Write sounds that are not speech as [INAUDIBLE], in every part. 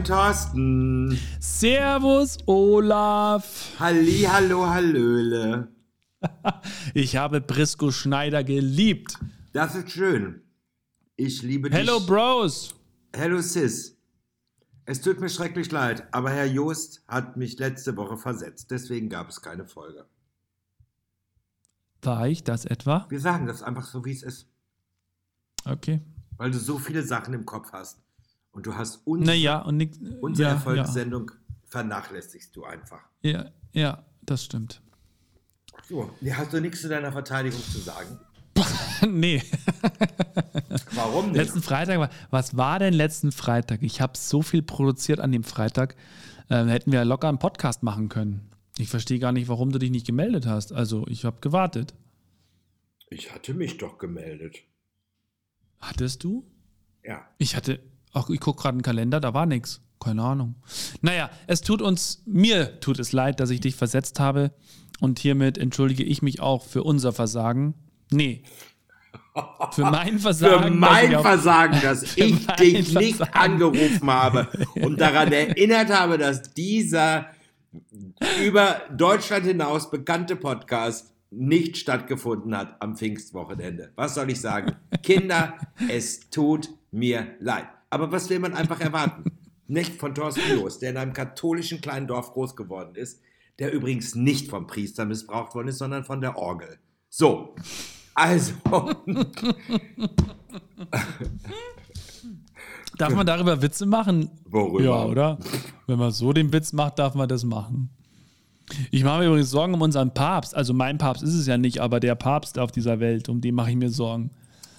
Moin Thorsten. Servus Olaf. Halli, hallo, hallöle. [LAUGHS] Ich habe Brisco Schneider geliebt. Das ist schön. Ich liebe dich. Hello Bros. Hello Sis. Es tut mir schrecklich leid, aber Herr Joost hat mich letzte Woche versetzt. Deswegen gab es keine Folge. War ich das etwa? Wir sagen das einfach so, wie es ist. Okay. Weil du so viele Sachen im Kopf hast. Und du hast uns, Naja, und nix, unsere ja, Erfolgssendung vernachlässigst du einfach. Ja, ja, ja, das stimmt. So, hast du nichts zu deiner Verteidigung zu sagen? [LAUGHS] nee. Warum nicht? Letzten Freitag, war- was war denn letzten Freitag? Ich habe so viel produziert an dem Freitag. Ähm, hätten wir locker einen Podcast machen können. Ich verstehe gar nicht, warum du dich nicht gemeldet hast. Also, ich habe gewartet. Ich hatte mich doch gemeldet. Hattest du? Ja. Ich hatte, ach, ich gucke gerade einen Kalender, da war nichts. Keine Ahnung. Naja, es tut uns, mir tut es leid, dass ich dich versetzt habe. Und hiermit entschuldige ich mich auch für unser Versagen. Nee. Für mein [LAUGHS] Versagen. Für dass mein ich auf- Versagen, [LAUGHS] dass Für ich dich nicht Versagen. angerufen habe und daran [LAUGHS] erinnert habe, dass dieser über Deutschland hinaus bekannte Podcast nicht stattgefunden hat am Pfingstwochenende. Was soll ich sagen? Kinder, es tut mir leid. Aber was will man einfach erwarten? Nicht von Thorsten Jost, der in einem katholischen kleinen Dorf groß geworden ist, der übrigens nicht vom Priester missbraucht worden ist, sondern von der Orgel. So, also, [LAUGHS] Darf man darüber Witze machen? Worüber? Ja, oder? Wenn man so den Witz macht, darf man das machen. Ich mache mir übrigens Sorgen um unseren Papst. Also mein Papst ist es ja nicht, aber der Papst auf dieser Welt, um den mache ich mir Sorgen.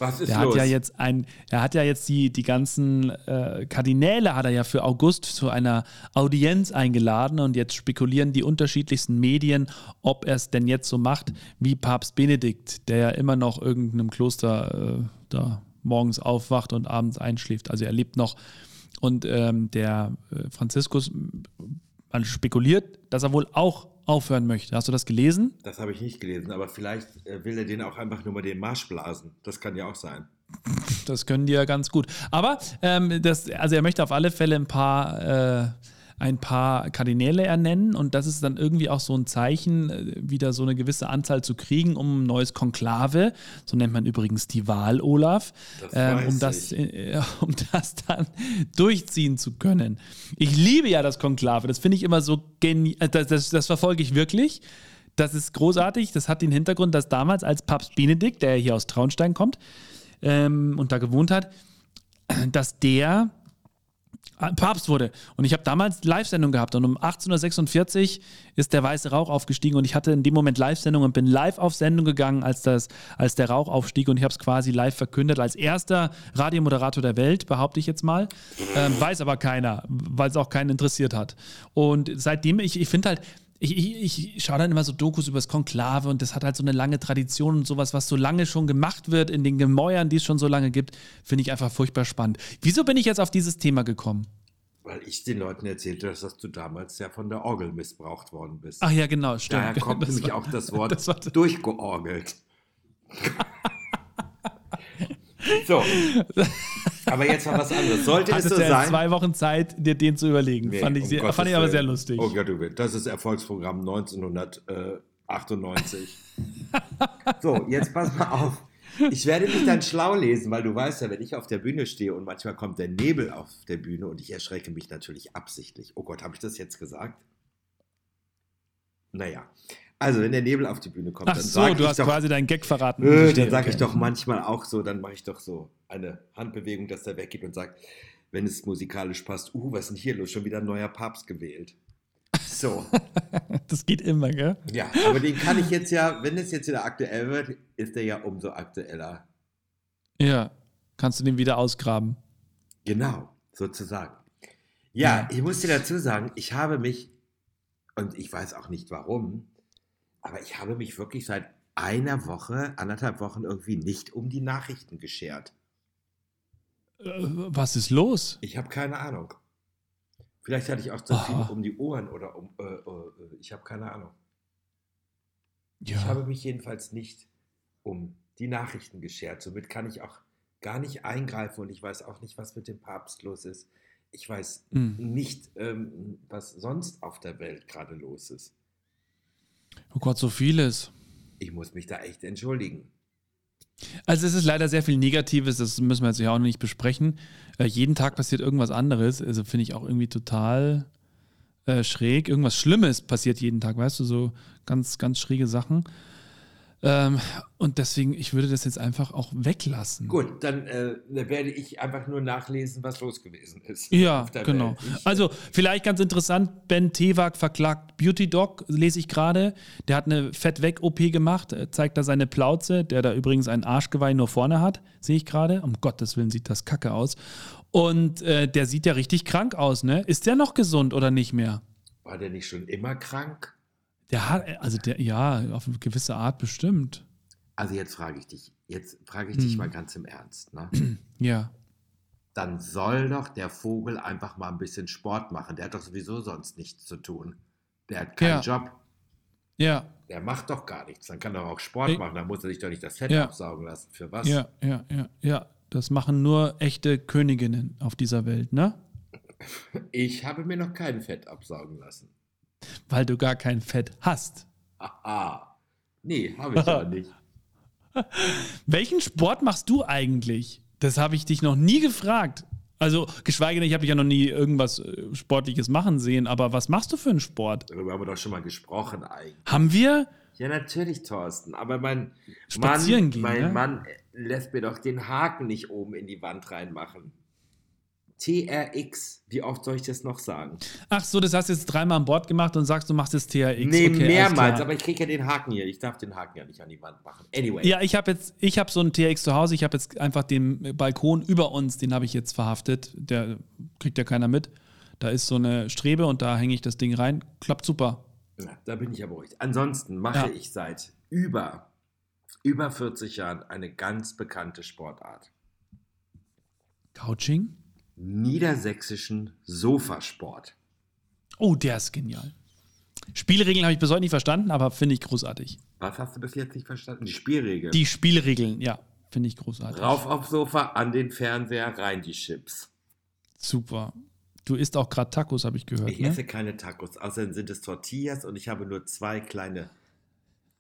Was ist Der los? hat ja jetzt ein, er hat ja jetzt die, die ganzen äh, Kardinäle hat er ja für August zu einer Audienz eingeladen und jetzt spekulieren die unterschiedlichsten Medien, ob er es denn jetzt so macht wie Papst Benedikt, der ja immer noch irgendeinem Kloster äh, da morgens aufwacht und abends einschläft. Also er lebt noch. Und ähm, der äh, Franziskus, man spekuliert, dass er wohl auch aufhören möchte. Hast du das gelesen? Das habe ich nicht gelesen, aber vielleicht äh, will er den auch einfach nur mal den Marsch blasen. Das kann ja auch sein. Das können die ja ganz gut. Aber ähm, das, also er möchte auf alle Fälle ein paar, äh, ein paar Kardinäle ernennen und das ist dann irgendwie auch so ein Zeichen, äh, wieder so eine gewisse Anzahl zu kriegen, um ein neues Konklave, so nennt man übrigens die Wahl, Olaf, Das ähm, um, das, äh, [LAUGHS] um das dann durchziehen zu können. Ich liebe ja das Konklave, das finde ich immer so genial, das, das, das verfolge ich wirklich. Das ist großartig. Das hat den Hintergrund, dass damals als Papst Benedikt, der hier aus Traunstein kommt ähm, und da gewohnt hat, dass der Papst wurde. Und ich habe damals Live-Sendung gehabt und um 18.46 Uhr ist der weiße Rauch aufgestiegen und ich hatte in dem Moment Live-Sendung und bin live auf Sendung gegangen, als, das, als der Rauch aufstieg und ich habe es quasi live verkündet. Als erster Radiomoderator der Welt, behaupte ich jetzt mal. Ähm, weiß aber keiner, weil es auch keinen interessiert hat. Und seitdem, ich, ich finde halt, ich, ich, ich schaue dann immer so Dokus über das Konklave und das hat halt so eine lange Tradition und sowas, was so lange schon gemacht wird in den Gemäuern, die es schon so lange gibt, finde ich einfach furchtbar spannend. Wieso bin ich jetzt auf dieses Thema gekommen? Weil ich den Leuten erzählte, dass du damals ja von der Orgel missbraucht worden bist. Ach ja, genau, stimmt. Daher kommt [LAUGHS] Das nämlich war- auch das [LAUGHS] Wort das war- durchgeorgelt. [LAUGHS] so. Aber jetzt mal was anderes. Sollte es Hattest so du ja sein. zwei Wochen Zeit, dir den zu überlegen. Nee, fand ich, um sehr, Gottes fand ich aber sehr lustig. Oh Gott. Das ist Erfolgsprogramm 1998. [LAUGHS] so, jetzt pass mal auf. Ich werde mich dann schlau lesen, weil du weißt ja, wenn ich auf der Bühne stehe und manchmal kommt der Nebel auf der Bühne und ich erschrecke mich natürlich absichtlich. Oh Gott, habe ich das jetzt gesagt? Naja. Also, wenn der Nebel auf die Bühne kommt, Ach dann so, sage du ich hast doch, quasi deinen Gag verraten. Verstehe, dann sage ich doch manchmal auch so, dann mache ich doch so eine Handbewegung, dass der weggeht und sagt, wenn es musikalisch passt, uh, was ist denn hier los? Schon wieder ein neuer Papst gewählt. So, [LAUGHS] Das geht immer, gell? ja, aber den kann ich jetzt ja, wenn es jetzt wieder aktuell wird, ist der ja umso aktueller. Ja. Kannst du den wieder ausgraben? Genau, sozusagen. Ja, Ja. ich muss dir dazu sagen, ich habe mich, und ich weiß auch nicht warum, aber ich habe mich wirklich seit einer Woche, anderthalb Wochen irgendwie nicht um die Nachrichten geschert. Äh, was ist los? Ich habe keine Ahnung. Vielleicht hatte ich auch zu viel um die Ohren oder um, äh, äh, ich habe keine Ahnung. Ja. Ich habe mich jedenfalls nicht um die Nachrichten geschert. Somit kann ich auch gar nicht eingreifen und ich weiß auch nicht, was mit dem Papst los ist. ich weiß Hm. nicht, ähm, was sonst auf der Welt gerade los ist. Oh Gott, so vieles. Ich muss mich da echt entschuldigen. Also es ist leider sehr viel Negatives, das müssen wir jetzt ja auch noch nicht besprechen. Äh, jeden Tag passiert irgendwas anderes. Also finde ich auch irgendwie total äh, schräg. Irgendwas Schlimmes passiert jeden Tag, weißt du, so ganz, ganz schräge Sachen. Ähm, und deswegen, ich würde das jetzt einfach auch weglassen. Gut, dann äh, werde ich einfach nur nachlesen, was los gewesen ist. Ja, genau. Ich, Also vielleicht ganz interessant, Ben Tewak verklagt Beauty Dog, lese ich gerade. Der hat eine Fett-Weg-OP gemacht, äh, zeigt da seine Plauze, der da übrigens ein Arschgeweih nur vorne hat, sehe ich gerade. Um Gottes Willen sieht das kacke aus. Und äh, der sieht ja richtig krank aus, ne? Ist der noch gesund oder nicht mehr? war der nicht schon immer krank? Der hat, also der, ja, auf eine gewisse Art bestimmt. Also jetzt frage ich dich, jetzt frage ich Hm. dich mal ganz im Ernst. Ne? [CLEARS THROAT] Ja. Dann soll doch der Vogel einfach mal ein bisschen Sport machen. Der hat doch sowieso sonst nichts zu tun. Der hat keinen Ja. Job. Ja, Der macht doch gar nichts. Dann kann er auch Sport Ich- machen. Dann muss er sich doch nicht das Fett Ja. absaugen lassen. Für was? ja, ja, ja, ja. Das machen nur echte Königinnen auf dieser Welt, ne? [LAUGHS] Ich habe mir noch kein Fett absaugen lassen. Weil du gar kein Fett hast. Haha. Nee, habe ich aber nicht. [LAUGHS] Welchen Sport machst du eigentlich? Das habe ich dich noch nie gefragt. Also, geschweige denn, ich habe dich ja noch nie irgendwas äh, Sportliches machen sehen, aber was machst du für einen Sport? Darüber haben wir doch schon mal gesprochen eigentlich. Haben wir? Ja, natürlich, Thorsten. Aber mein Spazieren Mann, gehen, mein ne? Mann lässt mir doch den Haken nicht oben in die Wand reinmachen. TRX, wie oft soll ich das noch sagen? Ach so, das hast du jetzt dreimal an Bord gemacht und sagst, du machst jetzt THX. nee, okay, mehrmals, aber ich kriege ja den Haken hier. Ich darf den Haken ja nicht an die Wand machen. Anyway. Ja, ich habe jetzt, ich habe so einen TX zu Hause. Ich habe jetzt einfach den Balkon über uns, den habe ich jetzt verhaftet. Der kriegt ja keiner mit. Da ist so eine Strebe und da hänge ich das Ding rein. Klappt super. Ja, da bin ich ja beruhigt. Ansonsten mache Ja. ich seit über, über 40 Jahren eine ganz bekannte Sportart. Couching? Niedersächsischen Sofasport. Oh, der ist genial. Spielregeln habe ich bis heute nicht verstanden, aber finde ich großartig. Was hast du bis jetzt nicht verstanden? Die Spielregeln. Die Spielregeln, ja, finde ich großartig. Rauf aufs Sofa, an den Fernseher, rein die Chips. Super. Du isst auch gerade Tacos, habe ich gehört. Ich ne? esse keine Tacos, außerdem sind es Tortillas und ich habe nur zwei kleine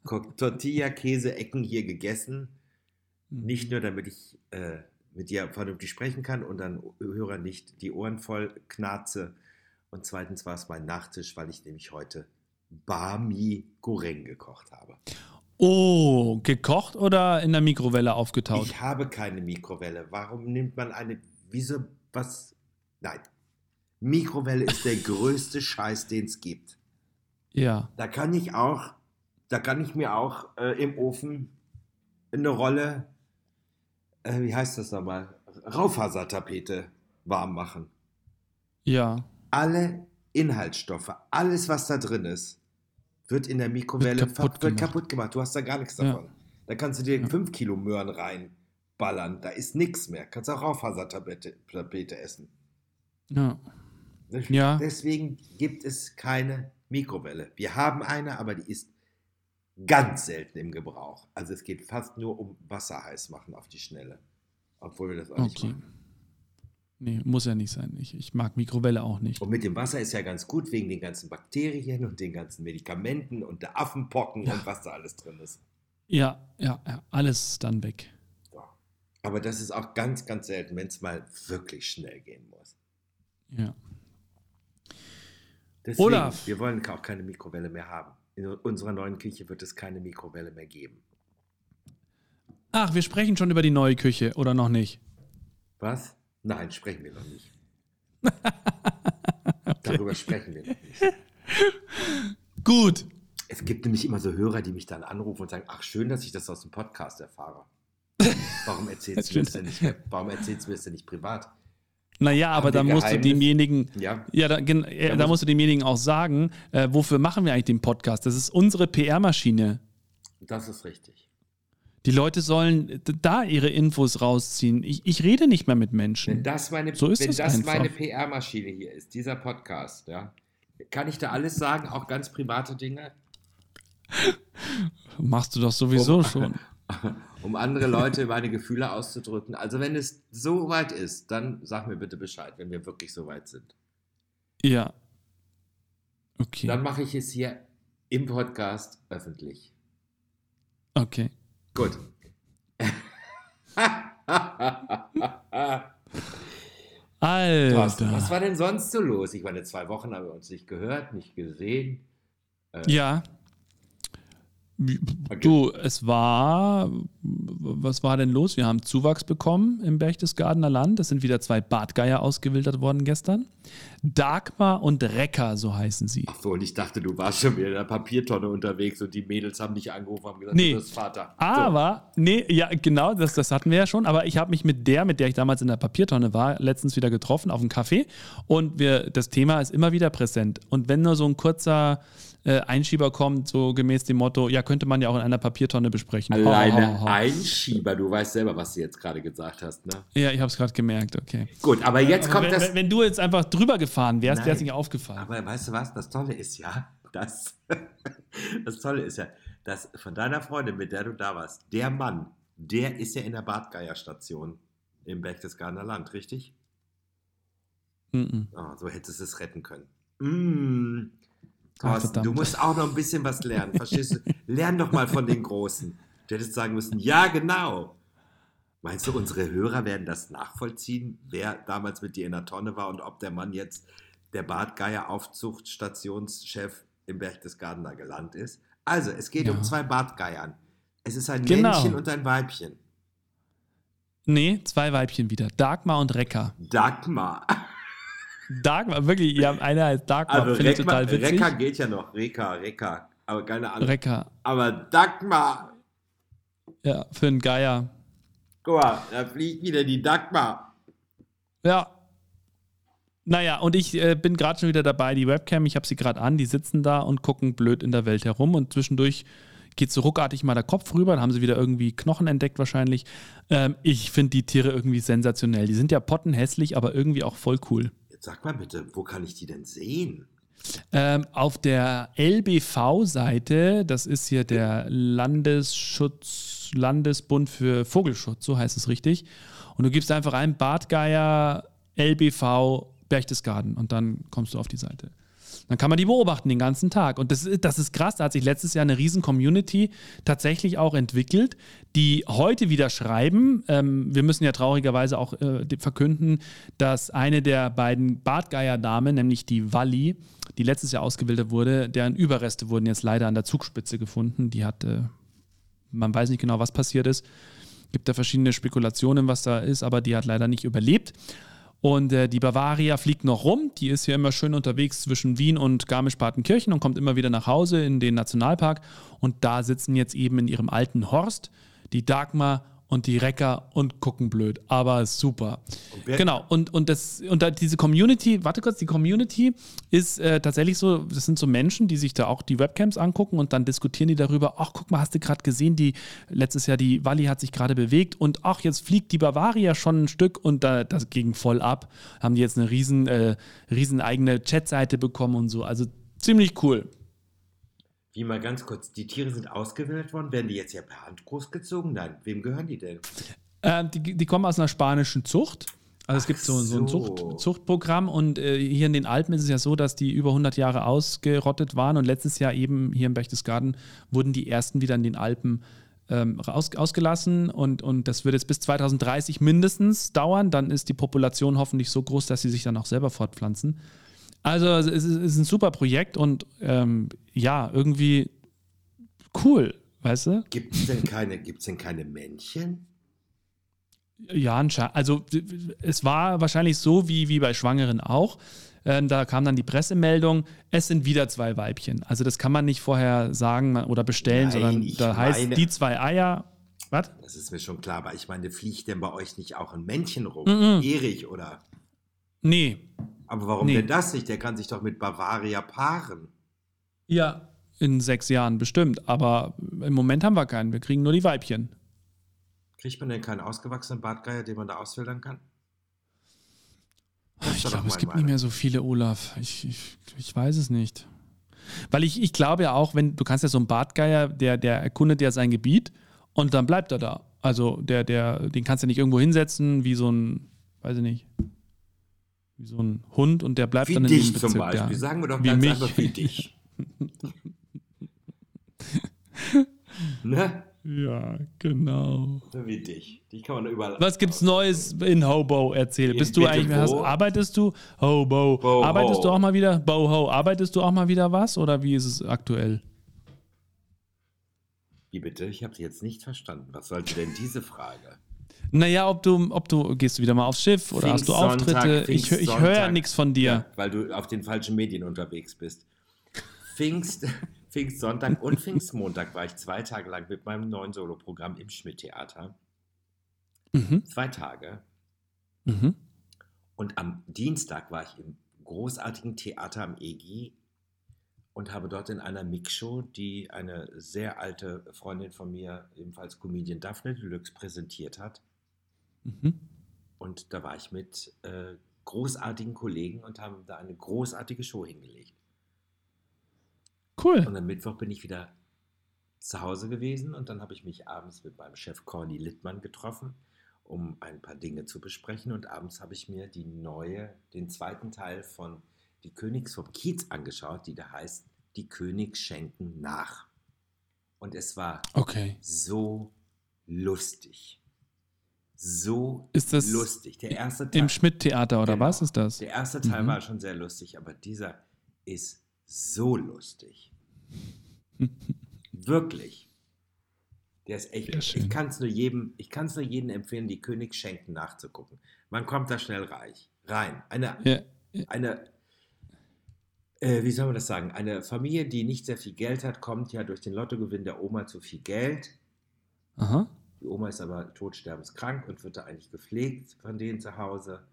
Tortilla-Käse-Ecken hier gegessen. Mhm. Nicht nur, damit ich äh, mit dir vernünftig sprechen kann und dann Hörer nicht die Ohren voll knarze. Und zweitens war es mein Nachtisch, weil ich nämlich heute Bami Goreng gekocht habe. Oh, gekocht oder in der Mikrowelle aufgetaut? Ich habe keine Mikrowelle. Warum nimmt man eine. Wieso. Was. Nein. Mikrowelle ist der größte Scheiß, den es gibt. ja. Da kann ich auch. Da kann ich mir auch äh, im Ofen eine Rolle. Äh, wie heißt das nochmal? Raufasertapete warm machen. Ja. Alle Inhaltsstoffe, alles, was da drin ist, wird in der Mikrowelle Wird kaputt wird gemacht. kaputt gemacht. Du hast da gar nichts Ja. davon. Da kannst du dir Ja. 5 Kilo Möhren reinballern. Da ist nichts mehr. Kannst auch Raufasertapete Tapete essen. Ja. Ja. Deswegen gibt es keine Mikrowelle. Wir haben eine, aber die ist ganz selten im Gebrauch. Also es geht fast nur um Wasser heiß machen auf die Schnelle. Obwohl wir das auch nicht Okay. machen. Nee, muss ja nicht sein. Ich, ich mag Mikrowelle auch nicht. Und mit dem Wasser ist ja ganz gut wegen den ganzen Bakterien und den ganzen Medikamenten und der Affenpocken Ja. und was da alles drin ist. Ja, ja, ja. Alles dann weg. So. Aber das ist auch ganz, ganz selten, wenn es mal wirklich schnell gehen muss. Ja. Deswegen, Olaf. wir wollen auch keine Mikrowelle mehr haben. In unserer neuen Küche wird es keine Mikrowelle mehr geben. Ach, wir sprechen schon über die neue Küche, oder noch nicht? Was? Nein, sprechen wir noch nicht. [LAUGHS] Darüber sprechen wir noch nicht. Gut. Es gibt nämlich immer so Hörer, die mich dann anrufen und sagen, ach schön, dass ich das aus dem Podcast erfahre. [LAUGHS] Warum erzählst du mir das denn nicht, warum erzählst du mir das denn nicht privat? Naja, aber da musst du demjenigen, Ja, ja, da, äh, Da da muss- musst du demjenigen auch sagen, äh, wofür machen wir eigentlich den Podcast? Das ist unsere PR-Maschine. das ist richtig. Die Leute sollen da ihre Infos rausziehen. Ich, ich rede nicht mehr mit Wenn Menschen. das meine, So ist wenn das meine PR-Maschine hier ist, dieser Podcast, ja, kann ich da alles sagen, auch ganz private Dinge? [LAUGHS] Machst du doch sowieso Um- schon. [LAUGHS] um andere Leute meine Gefühle auszudrücken. Also wenn es so weit ist, dann sag mir bitte Bescheid, wenn wir wirklich so weit sind. Ja. Okay. Dann mache ich es hier im Podcast öffentlich. Okay. Gut. Alter. Thorsten, was war denn sonst so los? Ich meine, zwei Wochen haben wir uns nicht gehört, nicht gesehen. Ja. Du, es war, was war denn los? Wir haben Zuwachs bekommen im Berchtesgadener Land. Es sind wieder zwei Bartgeier ausgewildert worden gestern. Dagmar und Recker, so heißen sie. Ach so, und ich dachte, du warst schon wieder in der Papiertonne unterwegs und die Mädels haben dich angerufen und haben gesagt, Nee. du bist Vater. Aber, nee, ja, genau, das, das hatten wir ja schon. Aber ich habe mich mit der, mit der ich damals in der Papiertonne war, letztens wieder getroffen auf dem Café. Und wir, das Thema ist immer wieder präsent. Und wenn nur so ein kurzer äh, Einschieber kommt, so gemäß dem Motto, ja, könnte man ja auch in einer Papiertonne besprechen. Alleine Ho, ho, ho. Einschieber, du weißt selber, was du jetzt gerade gesagt hast, ne? Ja, ich habe es gerade gemerkt, okay. Gut, aber jetzt Aber kommt wenn, das. wenn, wenn du jetzt einfach drüber gefahren wärst, wäre es nicht aufgefallen. Aber weißt du was? Das Tolle ist ja, dass [LAUGHS] das Tolle ist ja, dass von deiner Freundin, mit der du da warst, der Mann, der ist ja in der Bartgeier-Station im Berchtesgadener Land, richtig? Mhm. Oh, so hättest du es retten können. Mm. Ach, Thorsten, verdammt. du musst auch noch ein bisschen was lernen, verstehst du? Lern doch mal von den Großen. Du hättest sagen müssen, ja, genau. Meinst du, unsere Hörer werden das nachvollziehen, wer damals mit dir in der Tonne war und ob der Mann jetzt der Bartgeier Aufzuchtstationschef im Berchtesgadener gelandet ist? Also, es geht Ja. um zwei Bartgeiern. Es ist ein Genau. Männchen und ein Weibchen. Nee, zwei Weibchen wieder. Dagmar und Recker. Dagmar. Dagmar, wirklich, ja, einer heißt Dagmar, Also finde ich total witzig. Reka geht ja noch. Reka, Reka. Aber keine Ahnung. Recker, Aber Dagmar. ja, für einen Geier. Guck mal, da fliegt wieder die Dagmar. Ja. Naja, und ich äh, bin gerade schon wieder dabei, die Webcam, ich habe sie gerade an, die sitzen da und gucken blöd in der Welt herum und zwischendurch geht so ruckartig mal der Kopf rüber, dann haben sie wieder irgendwie Knochen entdeckt wahrscheinlich. Ähm, ich finde die Tiere irgendwie sensationell. Die sind ja pottenhässlich, aber irgendwie auch voll cool. Sag mal bitte, wo kann ich die denn sehen? Ähm, auf der LBV-Seite, das ist hier der Landesschutz, Landesbund für Vogelschutz, so heißt es richtig. Und du gibst einfach ein Bartgeier LBV Berchtesgaden und dann kommst du auf die Seite. Dann kann man die beobachten den ganzen Tag. Und das ist, das ist krass, da hat sich letztes Jahr eine riesen Community tatsächlich auch entwickelt, die heute wieder schreiben. Ähm, wir müssen ja traurigerweise auch äh, verkünden, dass eine der beiden Bartgeier-Damen, nämlich die Walli, die letztes Jahr ausgebildet wurde, deren Überreste wurden jetzt leider an der Zugspitze gefunden. Die hat, äh, man weiß nicht genau, was passiert ist. Gibt da verschiedene Spekulationen, was da ist, aber die hat leider nicht überlebt. Und äh, die Bavaria fliegt noch rum. Die ist hier immer schön unterwegs zwischen Wien und Garmisch-Partenkirchen und kommt immer wieder nach Hause in den Nationalpark. Und da sitzen jetzt eben in ihrem alten Horst die Dagmar und die Recker und gucken blöd. Aber super. wer- Genau. Und, und, das, und da diese Community, warte kurz, die Community ist äh, tatsächlich so, das sind so Menschen, die sich da auch die Webcams angucken und dann diskutieren die darüber, ach, guck mal, hast du gerade gesehen, die letztes Jahr die Walli hat sich gerade bewegt und ach, jetzt fliegt die Bavaria schon ein Stück und da, das ging voll ab. Haben die jetzt eine riesen, äh, riesen eigene Chatseite bekommen und so. Also ziemlich cool. Wie mal ganz kurz, die Tiere sind ausgewählt worden. Werden die jetzt ja per Hand großgezogen? Nein, wem gehören die denn? Ähm, die, die kommen aus einer spanischen Zucht. Also es Ach gibt so, so ein. Zucht, Zuchtprogramm und äh, hier in den Alpen ist es ja so, dass die über 100 Jahre ausgerottet waren und letztes Jahr eben hier im Berchtesgaden wurden die ersten wieder in den Alpen ähm, raus, ausgelassen und, und das wird jetzt bis 2030 mindestens dauern. Dann ist die Population hoffentlich so groß, dass sie sich dann auch selber fortpflanzen. Also es ist, es ist ein super Projekt und ähm, ja, irgendwie cool, weißt du? Gibt es denn, keine- gibt's denn keine Männchen? Ja, anscheinend. Also es war wahrscheinlich so wie, wie bei Schwangeren auch. Ähm, da kam dann die Pressemeldung, es sind wieder zwei Weibchen. Also das kann man nicht vorher sagen oder bestellen, Nein, sondern da heißt die zwei Eier. Was? Das ist mir schon klar, aber ich meine, fliegt denn bei euch nicht auch ein Männchen rum? Mhm. Erich oder? Nee. Aber warum Nee. denn das nicht? Der kann sich doch mit Bavaria paaren. Ja. In sechs Jahren bestimmt. Aber im Moment haben wir keinen. Wir kriegen nur die Weibchen. Kriegt man denn keinen ausgewachsenen Bartgeier, den man da ausfiltern kann? Ich glaube, es gibt meine. nicht mehr so viele, Olaf. Ich, ich, ich weiß es nicht. Weil ich, ich glaube ja auch, wenn du kannst ja so einen Bartgeier, der, der erkundet ja sein Gebiet und dann bleibt er da. Also der, der, den kannst du nicht irgendwo hinsetzen, wie so ein, weiß ich nicht, wie so ein Hund und der bleibt Wie dann in dich dem Bezirk. zum Beispiel. Ja. Sagen wir doch Wie ganz mich. einfach wie dich. [LAUGHS] ne? ja, genau. So Wie dich. Die kann man überall. Was gibt's Neues in Hobo? Erzähl. In Bist du eigentlich, hast, arbeitest du? Hobo. Bo arbeitest ho. du auch mal wieder? Boho. Arbeitest du auch mal wieder was oder wie ist es aktuell? Wie bitte? Ich habe sie jetzt nicht verstanden. Was sollte denn diese Frage? Naja, ob du, ob du, gehst du wieder mal aufs Schiff oder hast du Auftritte? Ich, hö- ich höre ja nichts von dir. Ja, weil du auf den falschen Medien unterwegs bist. Pfingst, [LAUGHS] Pfingstsonntag und Pfingstmontag war ich zwei Tage lang mit meinem neuen Soloprogramm im Schmidt-Theater. Mhm. Zwei Tage. Mhm. Und am Dienstag war ich im großartigen Theater am EGI und habe dort in einer Mixshow, die eine sehr alte Freundin von mir, ebenfalls Comedian Daphne Deluxe, präsentiert hat. Mhm. Und da war ich mit äh, großartigen Kollegen und haben da eine großartige Show hingelegt. Cool. Und am Mittwoch bin ich wieder zu Hause gewesen und dann habe ich mich abends mit meinem Chef Corny Littmann getroffen, um ein paar Dinge zu besprechen. Und abends habe ich mir die neue, den zweiten Teil von Die Königs vom Kiez angeschaut, die da heißt Die Königs schenken nach. Und es war Okay. so lustig. So Ist das lustig. Der erste Teil, Im Schmidt-Theater oder Genau. was ist das? der erste Teil Mhm. war schon sehr lustig, aber dieser ist so lustig. [LAUGHS] Wirklich. Der ist echt. Ich kann es nur jedem, ich kann es nur jedem empfehlen, die König schenken nachzugucken. Man kommt da schnell reich, rein. Eine, Ja. eine, äh, wie soll man das sagen? Eine Familie, die nicht sehr viel Geld hat, kommt ja durch den Lottogewinn der Oma zu viel Geld. Aha. Die Oma ist aber todsterbenskrank und wird da eigentlich gepflegt von denen zu Hause.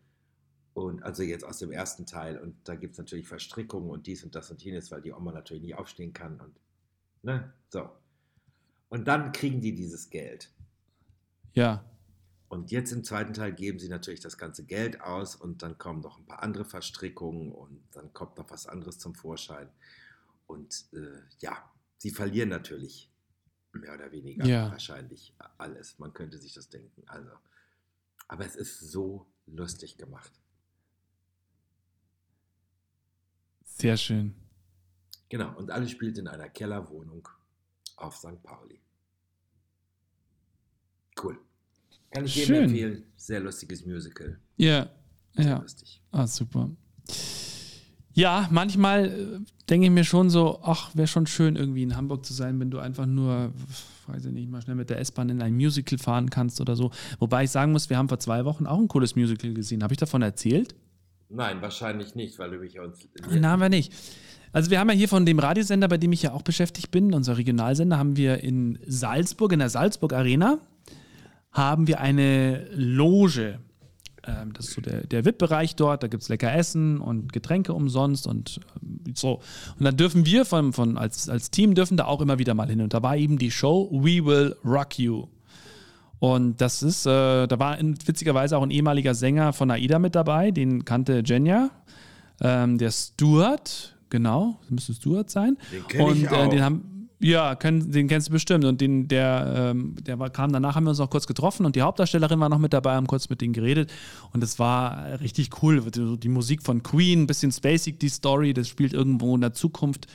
Und also jetzt aus dem ersten Teil. Und da gibt es natürlich Verstrickungen und dies und das und jenes, weil die Oma natürlich nicht aufstehen kann. Und ne, so. Und dann kriegen die dieses Geld. Ja. Und jetzt im zweiten Teil geben sie natürlich das ganze Geld aus und dann kommen noch ein paar andere Verstrickungen und dann kommt noch was anderes zum Vorschein. Und äh, ja, sie verlieren natürlich mehr oder weniger Ja. wahrscheinlich alles. Man könnte sich das denken. Also, aber es ist so lustig gemacht. Sehr schön. Genau. Und alles spielt in einer Kellerwohnung auf St. Pauli. Cool. Kann ich jedem empfehlen. Sehr lustiges Musical. Ja. Sehr Ja. lustig. Ah, super. Ja, manchmal äh, denke ich mir schon so, ach, wäre schon schön, irgendwie in Hamburg zu sein, wenn du einfach nur, weiß ich nicht, mal schnell mit der S-Bahn in ein Musical fahren kannst oder so. Wobei ich sagen muss, wir haben vor zwei Wochen auch ein cooles Musical gesehen. Habe ich davon erzählt? Nein, wahrscheinlich nicht, weil du mich uns. Nein, haben wir nicht. Also wir haben ja hier von dem Radiosender, bei dem ich ja auch beschäftigt bin, unser Regionalsender, haben wir in Salzburg, in der Salzburg Arena, haben wir eine Loge. Ähm, das ist so der, der VIP-Bereich dort, da gibt es lecker Essen und Getränke umsonst und ähm, so. Und dann dürfen wir von, von, als, als Team dürfen da auch immer wieder mal hin. Und da war eben die Show We Will Rock You. Und das ist, äh, da war in, witzigerweise auch ein ehemaliger Sänger von AIDA mit dabei, den kannte Jenja. Ähm, der Stuart, genau, das müsste Stuart sein. Den und ich Äh, auch. den haben, ja, können, den kennst du bestimmt. Und den, der, ähm, der war, kam danach, haben wir uns noch kurz getroffen und die Hauptdarstellerin war noch mit dabei, haben kurz mit denen geredet. Und es war richtig cool. Die, die Musik von Queen, ein bisschen spacig, die Story, das spielt irgendwo in der Zukunft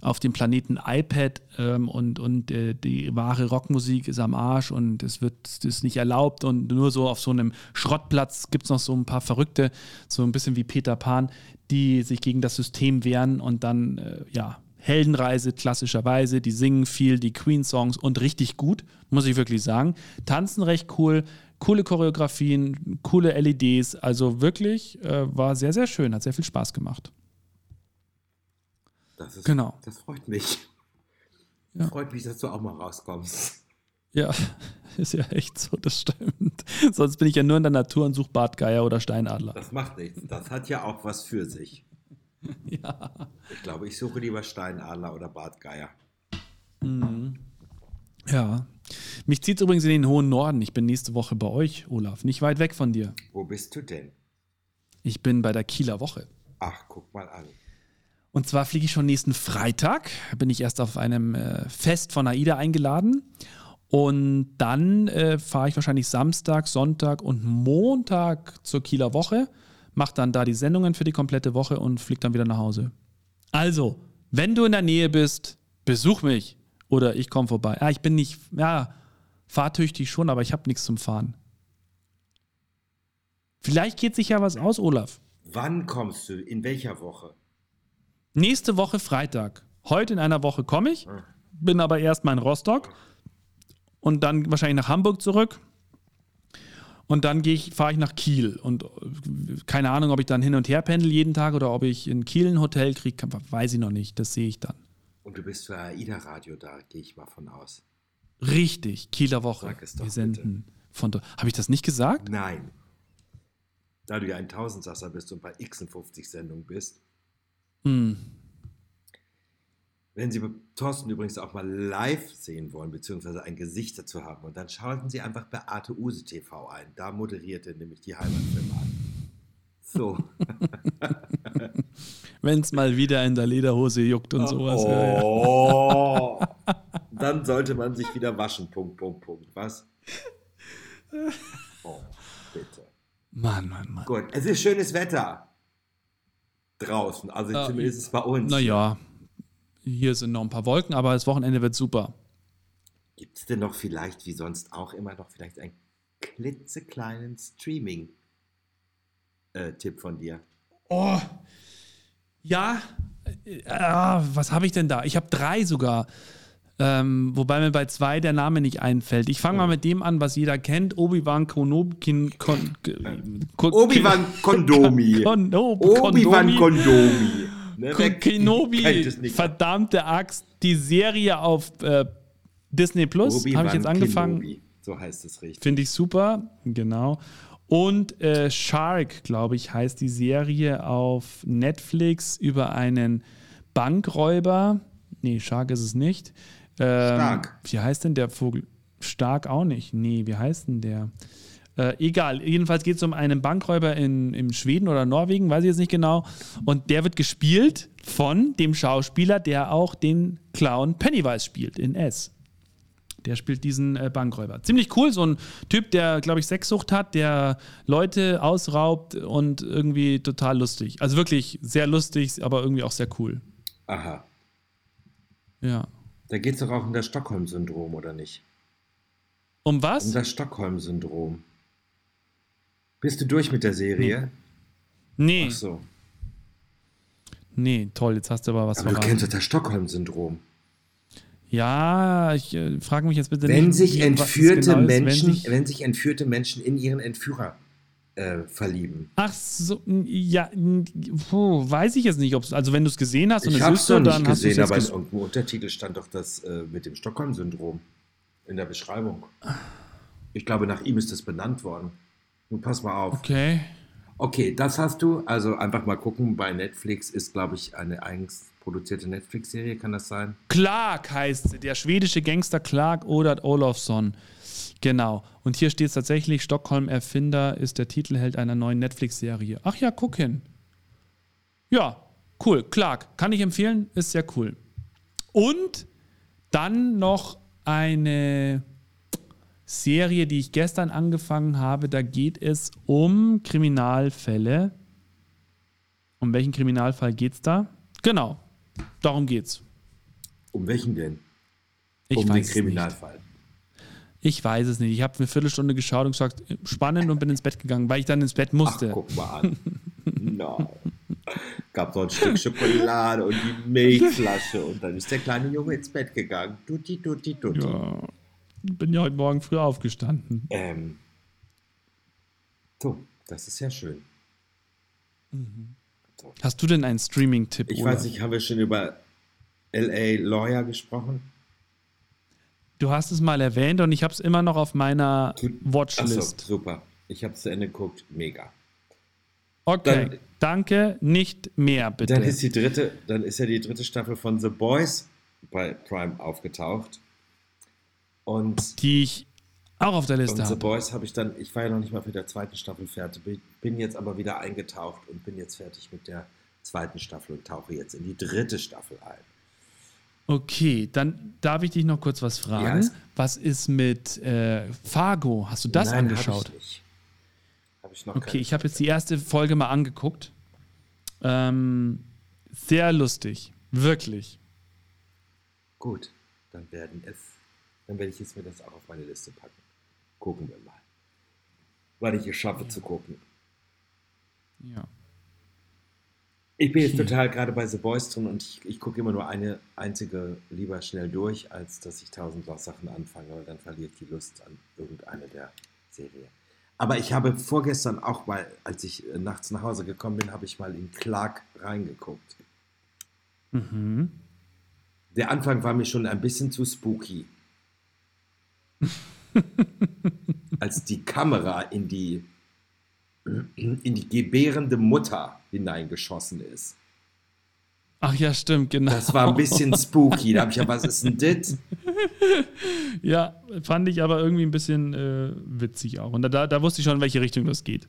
auf dem Planeten iPad ähm, und, und äh, die wahre Rockmusik ist am Arsch und es wird ist nicht erlaubt und nur so auf so einem Schrottplatz gibt es noch so ein paar Verrückte, so ein bisschen wie Peter Pan, die sich gegen das System wehren und dann, äh, ja, Heldenreise klassischerweise, die singen viel, die Queen-Songs und richtig gut, muss ich wirklich sagen. Tanzen recht cool, coole Choreografien, coole LEDs, also wirklich äh, war sehr, sehr schön, hat sehr viel Spaß gemacht. Das ist, Genau. Das freut mich. Ja. Freut mich, dass du auch mal rauskommst. Ja, [LAUGHS] ist ja echt so, das stimmt. Sonst bin ich ja nur in der Natur und suche Bartgeier oder Steinadler. Das macht nichts. Das hat ja auch was für sich. [LAUGHS] Ja. Ich glaube, ich suche lieber Steinadler oder Bartgeier. Ja. Mich zieht übrigens in den hohen Norden. Ich bin nächste Woche bei euch, Olaf. Nicht weit weg von dir. Wo bist du denn? Ich bin bei der Kieler Woche. Ach, guck mal an. Und zwar fliege ich schon nächsten Freitag. Bin ich erst auf einem äh, Fest von AIDA eingeladen. Und dann äh, fahre ich wahrscheinlich Samstag, Sonntag und Montag zur Kieler Woche, mache dann da die Sendungen für die komplette Woche und fliege dann wieder nach Hause. Also, wenn du in der Nähe bist, besuch mich oder ich komme vorbei. Ja, ich bin nicht, ja, fahrtüchtig schon, aber ich habe nichts zum Fahren. Vielleicht geht sich ja was aus, Olaf. Wann kommst du? In welcher Woche? Nächste Woche Freitag. Heute in einer Woche komme ich, bin aber erstmal in Rostock und dann wahrscheinlich nach Hamburg zurück. Und dann ich, fahre ich nach Kiel. Und äh, keine Ahnung, ob ich dann hin und her pendel jeden Tag oder ob ich in Kiel ein Hotel kriege, weiß ich noch nicht. Das sehe ich dann. Und du bist für AIDA Radio da, gehe ich mal von aus. Richtig, Kieler Woche. Sag es doch Wir senden von dort. Habe ich das nicht gesagt? Nein. Da du ja ein Tausendsasser bist und bei 56 Sendungen bist. Hm. Wenn Sie Thorsten übrigens auch mal live sehen wollen, beziehungsweise ein Gesicht dazu haben, und dann schalten Sie einfach bei Arte Use TV ein. Da moderiert er nämlich die Heimatfilme an. So. [LAUGHS] Wenn es mal wieder in der Lederhose juckt und sowas. ja, ja. Oh. Dann sollte man sich wieder waschen. Punkt, Punkt, Punkt. Was? [LAUGHS] Oh, bitte. Mann, Mann, Mann. Gut, es ist schönes Wetter draußen. Also Äh, zumindest bei uns. Naja, hier sind noch ein paar Wolken, aber das Wochenende wird super. Gibt es denn noch vielleicht, wie sonst auch immer, noch vielleicht einen klitzekleinen Streaming-Tipp von dir? Oh, ja, äh, ah, was habe ich denn da? Ich habe drei sogar. Ähm, wobei mir bei zwei der Name nicht einfällt. Ich fange mal mit dem an, was jeder kennt. Obi-Wan Konobi. Kon, kon, [LAUGHS] Obi-Wan Kondomi. Kon, Obi-Wan Kondomi. Ne, Kenobi, verdammte Axt, die Serie auf äh, Disney Plus, habe ich jetzt angefangen. Kenobi. So heißt es richtig. Finde ich super, genau. Und äh, Shark, glaube ich, heißt die Serie auf Netflix über einen Bankräuber. Nee, Shark ist es nicht. Ähm, Stark. Wie heißt denn der Vogel? Stark auch nicht. Nee, wie heißt denn der? Äh, egal, jedenfalls geht es um einen Bankräuber in, in Schweden oder Norwegen, weiß ich jetzt nicht genau. Und der wird gespielt von dem Schauspieler, der auch den Clown Pennywise spielt in S. Der spielt diesen äh, Bankräuber. Ziemlich cool, so ein Typ, der, glaube ich, Sexsucht hat, der Leute ausraubt und irgendwie total lustig. Also wirklich sehr lustig, aber irgendwie auch sehr cool. Aha. Ja. Da geht es doch auch um das Stockholm-Syndrom, oder nicht? Um Um was? das Stockholm-Syndrom. Bist du durch mit der Serie? Nee, Ach so. nee, toll, jetzt hast du aber was Aber du verraten. kennst doch das Stockholm-Syndrom. Ja, ich äh, frage mich jetzt bitte Wenn nicht. sich entführte genau ist, Menschen, Wenn sich, wenn sich entführte Menschen in ihren Entführer äh, verlieben. ach so, ja, puh, weiß ich jetzt nicht, ob also wenn du es gesehen hast und Ich es ist so, dann hast du es gesehen, aber in irgendeinem Untertitel stand doch das äh, mit dem Stockholm-Syndrom in der Beschreibung. Ich glaube, nach ihm ist das benannt worden. Nun pass mal auf. Okay. Okay, das hast du. Also einfach mal gucken. Bei Netflix ist, glaube ich, eine eigens produzierte Netflix-Serie. Kann das sein? Clark heißt sie, der schwedische Gangster Clark Odert Olofsson. Genau. Und hier steht es tatsächlich: Stockholm Erfinder ist der Titelheld einer neuen Netflix-Serie. Ach ja, guck hin. Ja, cool. Clark, kann ich empfehlen, ist sehr cool. Und dann noch eine Serie, die ich gestern angefangen habe. Da geht es um Kriminalfälle. Um welchen Kriminalfall geht es da? Genau, darum geht's. Um welchen denn? Ich um weiß den Kriminalfall. Ich weiß es nicht. Ich habe eine Viertelstunde geschaut und gesagt, spannend und bin ins Bett gegangen, weil ich dann ins Bett Ach, musste. guck mal an. no. Gab so ein Stück Schokolade und die Milchflasche und dann ist der kleine Junge ins Bett gegangen. Tutti, tutti, tutti. ja. Ich bin ja heute Morgen früh aufgestanden. Ähm, so, das ist ja schön. Hast du denn einen Streaming-Tipp? Ich Olaf? weiß nicht, haben wir schon über L.A. Lawyer gesprochen? Du hast es mal erwähnt und ich habe es immer noch auf meiner Achso, Watchlist. super. Ich habe es zu Ende geguckt. Mega. Okay, Dann- danke, nicht mehr bitte. Dann ist die dritte, dann ist ja die dritte Staffel von The Boys bei Prime aufgetaucht. Und, die ich auch auf der Liste und The habe. Boys habe ich dann, ich war ja noch nicht mal mit der zweiten Staffel fertig, bin- jetzt aber wieder eingetaucht und bin jetzt fertig mit der zweiten Staffel und tauche jetzt in die dritte Staffel ein. Okay, dann darf ich dich noch kurz was fragen. Ja, was ist mit äh, Fargo? Hast du das Nein, angeschaut? Hab ich nicht. Hab ich noch Okay, ich habe jetzt die erste Folge mal angeguckt. Ähm, sehr lustig. Wirklich. Gut, dann werden es, dann werde ich jetzt mir das auch auf meine Liste packen. Gucken wir mal. Weil ich es schaffe zu gucken. Ja. Ich bin jetzt Okay. total gerade bei The Boys drin und ich, ich gucke immer nur eine einzige lieber schnell durch, als dass ich tausend Sachen anfange, weil dann verliere ich die Lust an irgendeine der Serie. Aber ich habe vorgestern auch mal, als ich äh, nachts nach Hause gekommen bin, habe ich mal in Clark reingeguckt. Mhm. Der Anfang war mir schon ein bisschen zu spooky. [LAUGHS] Als die Kamera in die, in die gebärende Mutter hineingeschossen ist. Ach ja, stimmt, genau. Das war ein bisschen spooky. Da habe ich ja, was ist denn das? [LAUGHS] Ja, fand ich aber irgendwie ein bisschen äh, witzig auch. Und da, da, da wusste ich schon, in welche Richtung das geht.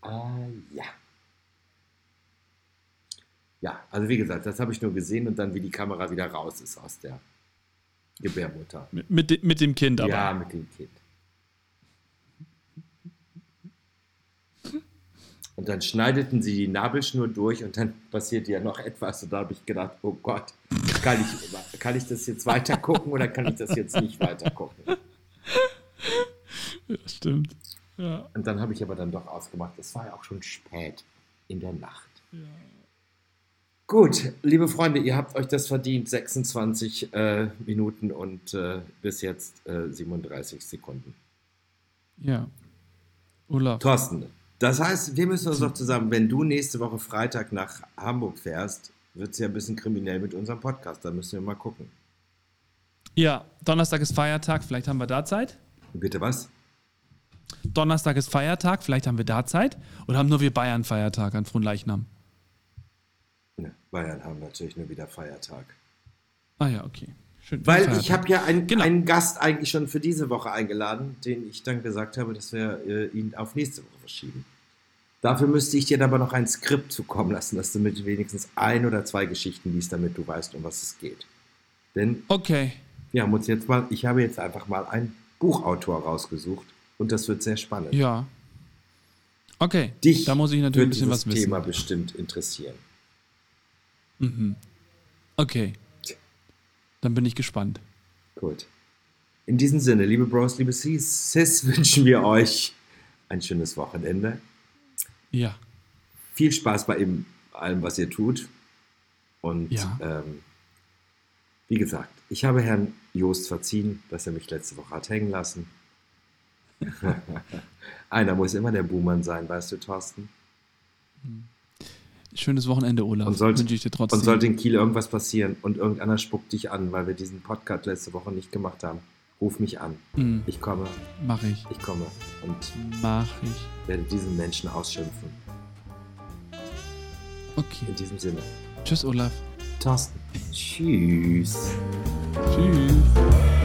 Ah, ja. Ja, also wie gesagt, das habe ich nur gesehen und dann, wie die Kamera wieder raus ist aus der Gebärmutter. Mit, mit, de- mit dem Kind aber. Ja, mit dem Kind. Und dann schneideten sie die Nabelschnur durch und dann passierte ja noch etwas. Und da habe ich gedacht, oh Gott, kann ich, kann ich das jetzt weiter gucken oder kann ich das jetzt nicht weiter gucken? Ja, stimmt. Ja. Und dann habe ich aber dann doch ausgemacht. Es war ja auch schon spät in der Nacht. Gut, liebe Freunde, ihr habt euch das verdient. 26 äh, Minuten und äh, bis jetzt äh, 37 Sekunden. ja. Olaf. Thorsten, das heißt, wir müssen uns doch zusammen, wenn du nächste Woche Freitag nach Hamburg fährst, wird es ja ein bisschen kriminell mit unserem Podcast. Da müssen wir mal gucken. Ja, Donnerstag ist Feiertag, vielleicht haben wir da Zeit. Bitte was? Donnerstag ist Feiertag, vielleicht haben wir da Zeit. Oder haben nur wir Bayern Feiertag an Fronleichnam? Ne, Bayern haben natürlich nur wieder Feiertag. Ah ja, okay. Schön. Weil Feiertag. ich habe ja einen, Genau. einen Gast eigentlich schon für diese Woche eingeladen, den ich dann gesagt habe, dass wir äh, ihn auf nächste Woche verschieben. Dafür müsste ich dir aber noch ein Skript zukommen lassen, dass du mit wenigstens ein oder zwei Geschichten liest, damit du weißt, um was es geht. Denn Okay. wir haben uns jetzt mal, ich habe jetzt einfach mal einen Buchautor rausgesucht und das wird sehr spannend. Ja. Okay. Dich da muss ich natürlich ein bisschen was wissen. Thema bestimmt interessieren. Okay. Dann bin ich gespannt. Gut. In diesem Sinne, liebe Bros, liebe Sis, Sis, [LAUGHS] wünschen wir euch ein schönes Wochenende. Ja. Viel Spaß bei eben allem, was ihr tut. Und Ja. ähm, wie gesagt, ich habe Herrn Joost verziehen, dass er mich letzte Woche hat hängen lassen. [LAUGHS] Einer muss immer der Buhmann sein, weißt du, Thorsten? Schönes Wochenende, Olaf. Und sollte, Wünsche ich dir trotzdem. und sollte in Kiel irgendwas passieren und irgendeiner spuckt dich an, weil wir diesen Podcast letzte Woche nicht gemacht haben, ruf mich an. Mhm. Ich komme, Mach ich. ich komme und Mach ich. werde diesen Menschen ausschimpfen. Okay. In diesem Sinne. Tschüss, Olaf. Thorsten. Tschüss. Tschüss.